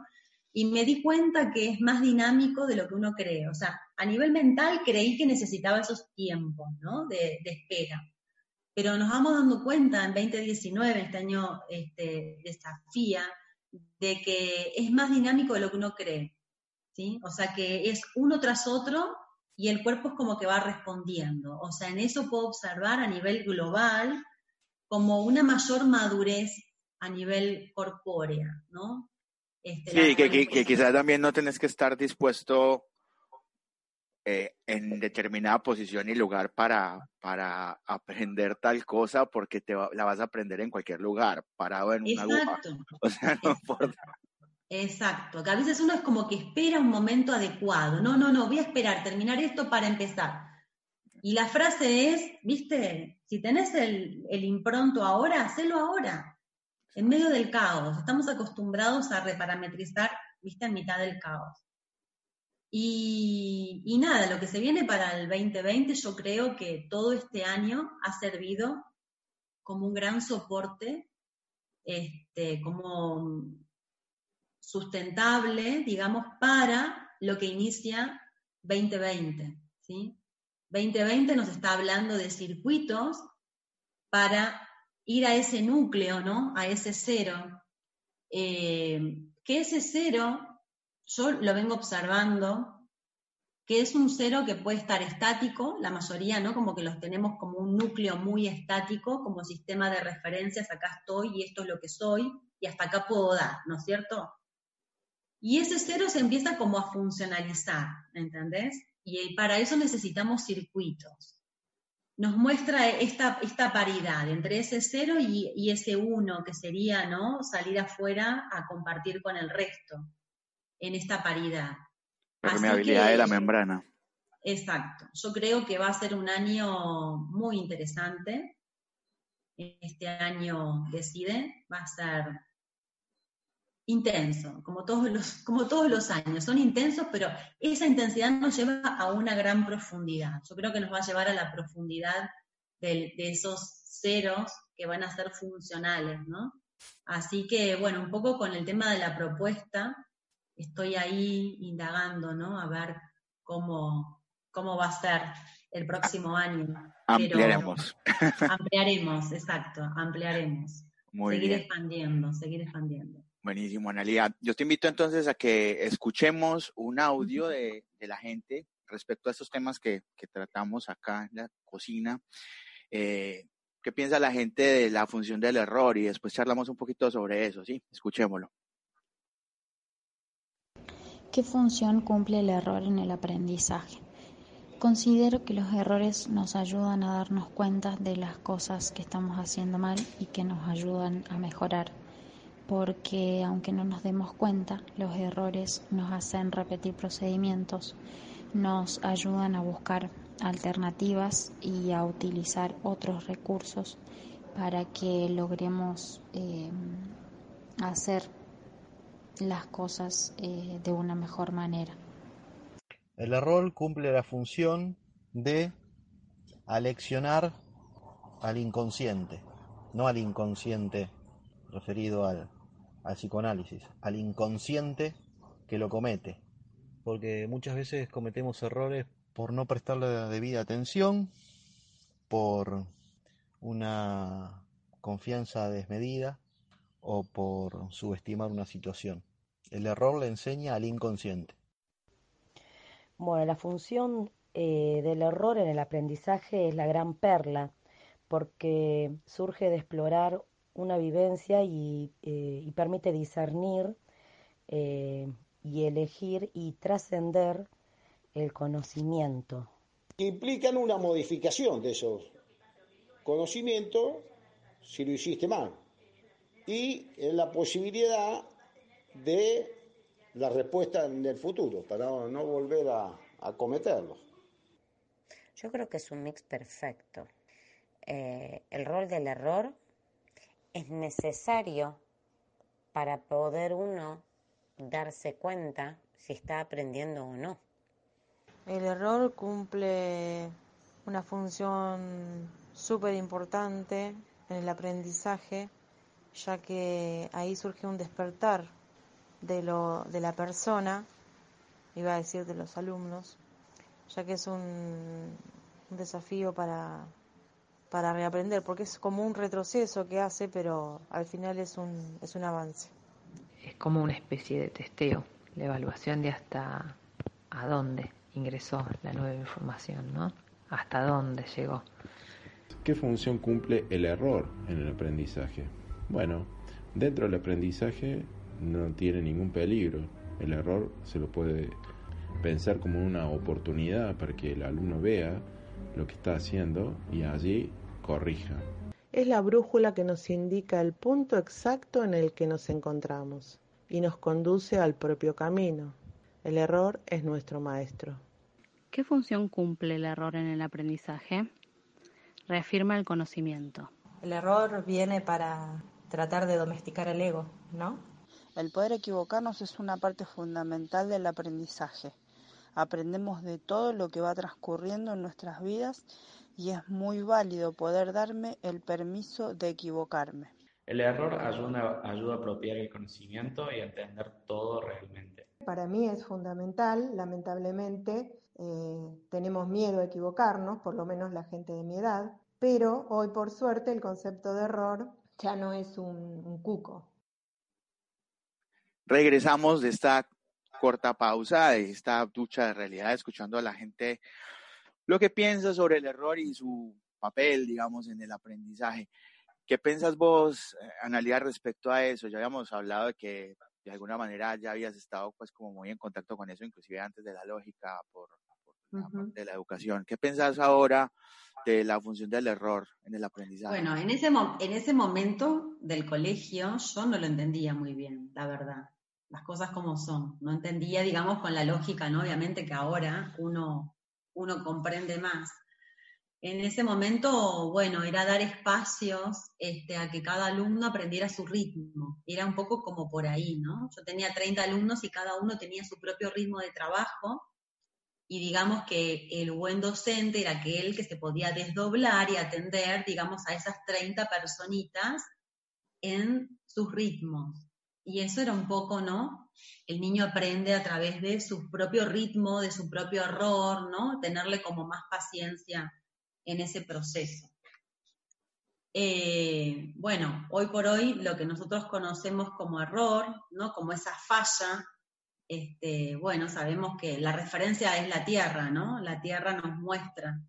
y me di cuenta que es más dinámico de lo que uno cree. O sea, a nivel mental creí que necesitaba esos tiempos, ¿no? De, espera. Pero nos vamos dando cuenta en 2019, este año este, desafía, de que es más dinámico de lo que uno cree. ¿sí? O sea, que es uno tras otro y el cuerpo es como que va respondiendo. O sea, en eso puedo observar a nivel global como una mayor madurez a nivel corpórea, ¿no? Este, sí, que, quizás también no tenés que estar dispuesto eh, en determinada posición y lugar para, para aprender tal cosa porque te la vas a aprender en cualquier lugar, parado en una Exacto. (laughs) O sea, no importa. Exacto, que a veces uno es como que espera un momento adecuado. No, no, no, voy a esperar, terminar esto para empezar. Y la frase es, viste, si tenés el, el impronto ahora, hacelo ahora en medio del caos. Estamos acostumbrados a reparametrizar, viste, en mitad del caos. Y, nada, lo que se viene para el 2020, yo creo que todo este año ha servido como un gran soporte, este, como sustentable, digamos, para lo que inicia 2020. ¿sí? 2020 nos está hablando de circuitos para ir a ese núcleo, ¿no? A ese cero. Eh, que ese cero, yo lo vengo observando, que es un cero que puede estar estático, la mayoría, ¿no? Como que los tenemos como un núcleo muy estático, como sistema de referencias, acá estoy y esto es lo que soy, y hasta acá puedo dar, ¿no es cierto? Y ese cero se empieza como a funcionalizar, ¿entendés? Y para eso necesitamos circuitos nos muestra esta, esta paridad entre ese cero y, ese uno, que sería ¿no? salir afuera a compartir con el resto, en esta paridad. Permeabilidad de la membrana. Exacto. Yo creo que va a ser un año muy interesante. Este año decide, va a ser intenso, como todos, los, como todos los años. Son intensos, pero esa intensidad nos lleva a una gran profundidad. Yo creo que nos va a llevar a la profundidad de, esos ceros que van a ser funcionales, ¿no? Así que, bueno, un poco con el tema de la propuesta, estoy ahí indagando, ¿no? A ver cómo, cómo va a ser el próximo año. Ampliaremos. ampliaremos, exacto, ampliaremos. seguir expandiendo, seguir expandiendo. Buenísimo, Analia. Yo te invito entonces a que escuchemos un audio de, la gente respecto a estos temas que, tratamos acá en la cocina. Eh, ¿Qué piensa la gente de la función del error? Y después charlamos un poquito sobre eso, ¿sí? Escuchémoslo. ¿Qué función cumple el error en el aprendizaje? Considero que los errores nos ayudan a darnos cuenta de las cosas que estamos haciendo mal y que nos ayudan a mejorar porque aunque no nos demos cuenta, los errores nos hacen repetir procedimientos, nos ayudan a buscar alternativas y a utilizar otros recursos para que logremos eh, hacer las cosas eh, de una mejor manera. El error cumple la función de aleccionar al inconsciente, no al inconsciente referido al, al psicoanálisis, al inconsciente que lo comete. Porque muchas veces cometemos errores por no prestarle la debida atención, por una confianza desmedida o por subestimar una situación. El error le enseña al inconsciente. Bueno, la función eh, del error en el aprendizaje es la gran perla, porque surge de explorar una vivencia y, eh, permite discernir eh, y elegir y trascender el conocimiento. Implican una modificación de esos conocimientos si lo hiciste mal y en la posibilidad de la respuesta en el futuro para no volver a, cometerlos. Yo creo que es un mix perfecto. Eh, el rol del error es necesario para poder uno darse cuenta si está aprendiendo o no. El error cumple una función súper importante en el aprendizaje, ya que ahí surge un despertar de, lo, de la persona, iba a decir de los alumnos, ya que es un, un desafío para, para reaprender, porque es como un retroceso que hace, pero al final es un, es un avance. Es como una especie de testeo, la evaluación de hasta a dónde ingresó la nueva información, ¿no? Hasta dónde llegó. ¿Qué función cumple el error en el aprendizaje? Bueno, dentro del aprendizaje no tiene ningún peligro. El error se lo puede pensar como una oportunidad para que el alumno vea lo que está haciendo y allí corrija. Es la brújula que nos indica el punto exacto en el que nos encontramos y nos conduce al propio camino. El error es nuestro maestro. ¿Qué función cumple el error en el aprendizaje? Reafirma el conocimiento. El error viene para tratar de domesticar el ego, ¿no? El poder equivocarnos es una parte fundamental del aprendizaje. Aprendemos de todo lo que va transcurriendo en nuestras vidas y es muy válido poder darme el permiso de equivocarme. El error ayuda, ayuda a apropiar el conocimiento y a entender todo realmente. Para mí es fundamental, lamentablemente eh, tenemos miedo a equivocarnos, por lo menos la gente de mi edad, pero hoy por suerte el concepto de error ya no es un, un cuco. Regresamos de esta corta pausa, de esta ducha de realidad, escuchando a la gente lo que piensa sobre el error y su papel, digamos, en el aprendizaje. ¿Qué piensas vos, Analia, respecto a eso? Ya habíamos hablado de que de alguna manera ya habías estado pues como muy en contacto con eso, inclusive antes de la lógica, por la parte de la educación. ¿Qué pensás ahora de la función del error en el aprendizaje? Bueno, en ese, en ese momento del colegio yo no lo entendía muy bien, la verdad. Las cosas como son. No entendía, digamos, con la lógica, ¿no? Obviamente que ahora uno, uno comprende más. En ese momento, bueno, era dar espacios este, a que cada alumno aprendiera su ritmo. Era un poco como por ahí, ¿no? Yo tenía 30 alumnos y cada uno tenía su propio ritmo de trabajo y digamos que el buen docente era aquel que se podía desdoblar y atender, digamos, a esas 30 personitas en sus ritmos. Y eso era un poco, ¿no? El niño aprende a través de su propio ritmo, de su propio error, ¿no? Tenerle como más paciencia en ese proceso. Eh, bueno, hoy por hoy lo que nosotros conocemos como error, ¿no? Como esa falla, este, bueno, sabemos que la referencia es la tierra, ¿no? La tierra nos muestra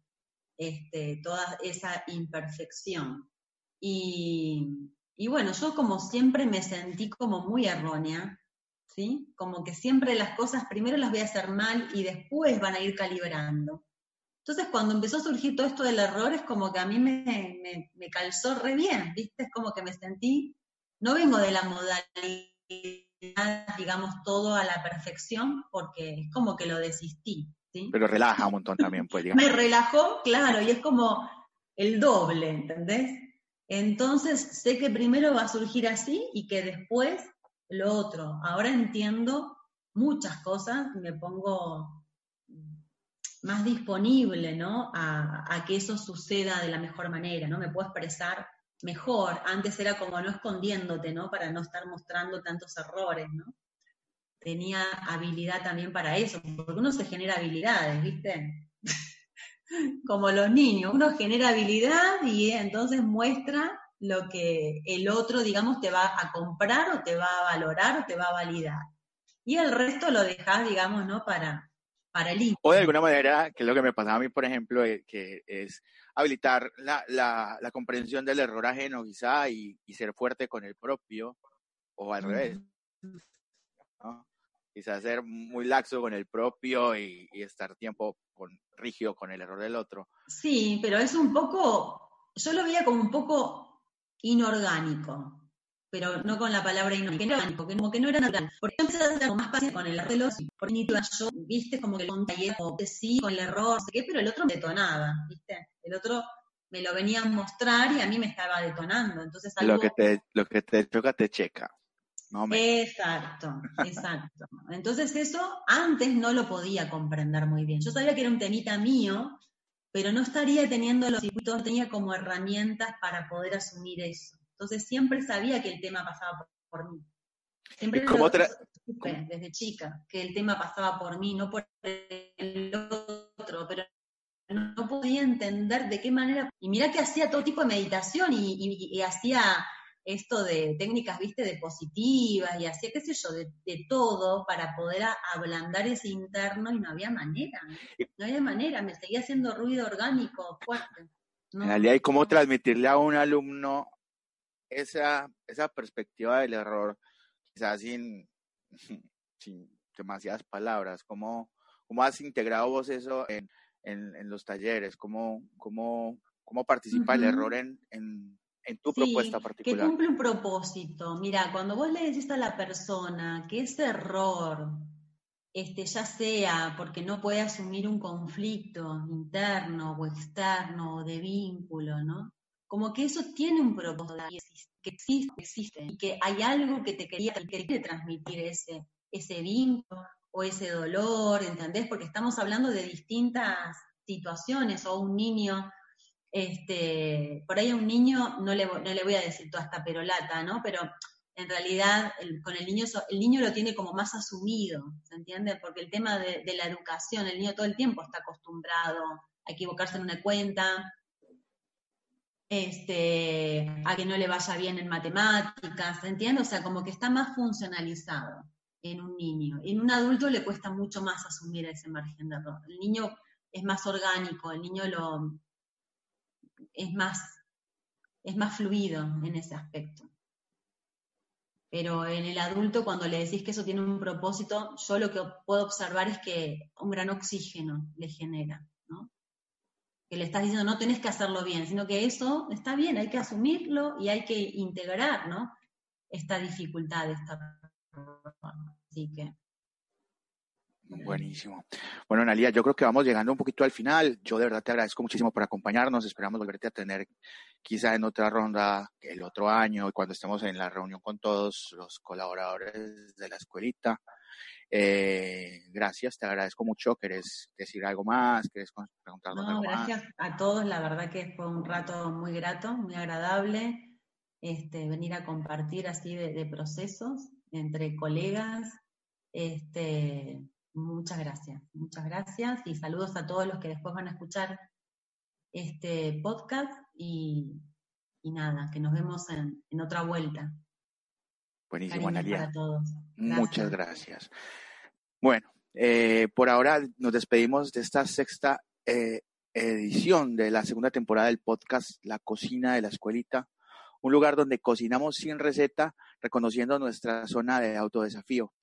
este, toda esa imperfección. Y, y bueno, yo como siempre me sentí como muy errónea, ¿sí? Como que siempre las cosas primero las voy a hacer mal y después van a ir calibrando. Entonces, cuando empezó a surgir todo esto del error, es como que a mí me, me, calzó re bien, ¿viste? Es como que me sentí, no vengo de la modalidad, digamos, todo a la perfección, porque es como que lo desistí, ¿sí? Pero relaja un montón también, pues, digamos. Me relajó, claro, y es como el doble, ¿entendés? Entonces, sé que primero va a surgir así y que después lo otro. Ahora entiendo muchas cosas, me pongo más disponible, ¿no? A, a, que eso suceda de la mejor manera, ¿no? Me puedo expresar mejor. Antes era como no escondiéndote, ¿no? Para no estar mostrando tantos errores, ¿no? Tenía habilidad también para eso, porque uno se genera habilidades, ¿viste? (laughs) como los niños, uno genera habilidad y entonces muestra lo que el otro, digamos, te va a comprar o te va a valorar o te va a validar. Y el resto lo dejas, digamos, ¿no? Para, para el O de alguna manera, que es lo que me pasaba a mí, por ejemplo, que es habilitar la, la, la comprensión del error ajeno quizá y, y, ser fuerte con el propio, o al revés. ¿no? Quizás ser muy laxo con el propio y, y estar tiempo con, rígido con el error del otro. Sí, pero es un poco, yo lo veía como un poco inorgánico, pero no con la palabra inorgánico, que como que no era natural. Porque empecé a hacer más paciente con el los, porque ni yo, viste, como que con taller, sí, con el error, no sé qué, pero el otro me detonaba, viste, el otro me lo venía a mostrar y a mí me estaba detonando, entonces algo... Lo que te, lo que te choca, te checa. No me... Exacto, exacto. Entonces eso antes no lo podía comprender muy bien. Yo sabía que era un temita mío, pero no estaría teniendo los circuitos, tenía como herramientas para poder asumir eso. Entonces siempre sabía que el tema pasaba por, por mí. Siempre ¿Y cómo lo tra- supe desde chica, que el tema pasaba por mí, no por el otro, pero no podía entender de qué manera. Y mira que hacía todo tipo de meditación y, y- y hacía esto de técnicas, viste, de positivas y hacía, qué sé yo, de, de todo para poder ablandar ese interno y no había manera. No había manera, me seguía haciendo ruido orgánico fuerte. No, En realidad, ¿y cómo transmitirle a un alumno esa, esa perspectiva del error, quizás sin, (laughs) sin demasiadas palabras? ¿Cómo, cómo has integrado vos eso en, en, en los talleres? ¿Cómo, cómo, cómo participa el error en, en, en tu Sí, propuesta que particular? cumple un propósito. Mira, cuando vos le decís a la persona que ese error, este, ya sea porque no puede asumir un conflicto interno o externo o de vínculo, ¿no? Como que eso tiene un propósito, que existe, que existe, y que hay algo que te quería, que quiere transmitir ese, ese vínculo o ese dolor, ¿entendés? Porque estamos hablando de distintas situaciones, o un niño este, por ahí a un niño no le, no le voy a decir toda esta perolata, ¿no? Pero en realidad con el niño, el niño lo tiene como más asumido, ¿se entiende? Porque el tema de, de la educación, el niño todo el tiempo está acostumbrado a equivocarse en una cuenta, este, a que no le vaya bien en matemáticas, ¿se entiende? O sea, como que está más funcionalizado en un niño. En un adulto le cuesta mucho más asumir ese margen de error. El niño es más orgánico, el niño lo, es más, es más fluido en ese aspecto. Pero en el adulto, cuando le decís que eso tiene un propósito, yo lo que puedo observar es que un gran oxígeno le genera. Le estás diciendo, no tenés que hacerlo bien, sino que eso está bien, hay que asumirlo y hay que integrar, ¿no? Esta dificultad, esta... Así que... Buenísimo. Bueno, Analia, yo creo que vamos llegando un poquito al final. Yo de verdad te agradezco muchísimo por acompañarnos. Esperamos volverte a tener quizá en otra ronda el otro año, cuando estemos en la reunión con todos los colaboradores de la escuelita. Eh, gracias, te agradezco mucho. ¿Querés decir algo más? ¿Querés con- preguntarnos No, algo más? gracias a todos, la verdad que fue un rato muy grato, muy agradable, este, venir a compartir así de, de procesos entre colegas. Este, muchas gracias, muchas gracias y saludos a todos los que después van a escuchar este podcast y, y nada, que nos vemos en, en otra vuelta. Buenísimo, Analia. para todos. Muchas gracias. Bueno, eh, por ahora nos despedimos de esta sexta eh, edición de la segunda temporada del podcast La Cocina de la Escuelita, un lugar donde cocinamos sin receta, reconociendo nuestra zona de autodesafío.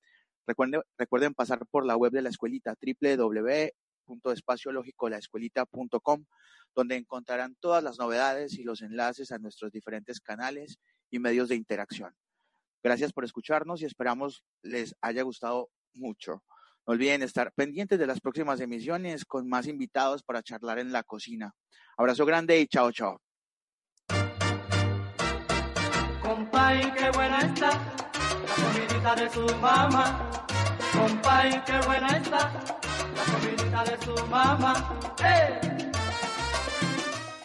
Recuerden, recuerden pasar por la web de la escuelita www.espaciologicolaescuelita.com, donde encontrarán todas las novedades y los enlaces a nuestros diferentes canales y medios de interacción. Gracias por escucharnos y esperamos les haya gustado mucho. No olviden estar pendientes de las próximas emisiones con más invitados para charlar en la cocina. Abrazo grande y chao, chao. Compay, qué buena está la comidita de su mamá. Compay, qué buena está la comidita de su mamá. ¡Eh!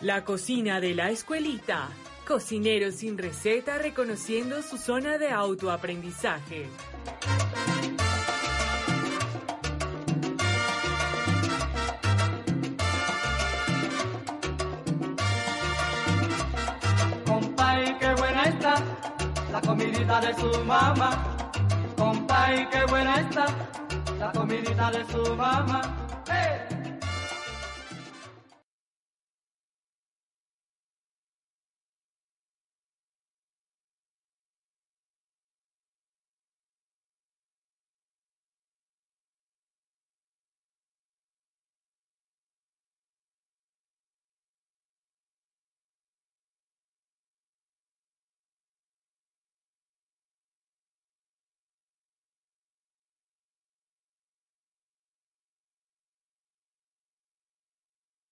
La cocina de la escuelita. Cocineros sin receta reconociendo su zona de autoaprendizaje. Compay, qué buena está la comidita de su mamá. Compay, qué buena está la comidita de su mamá.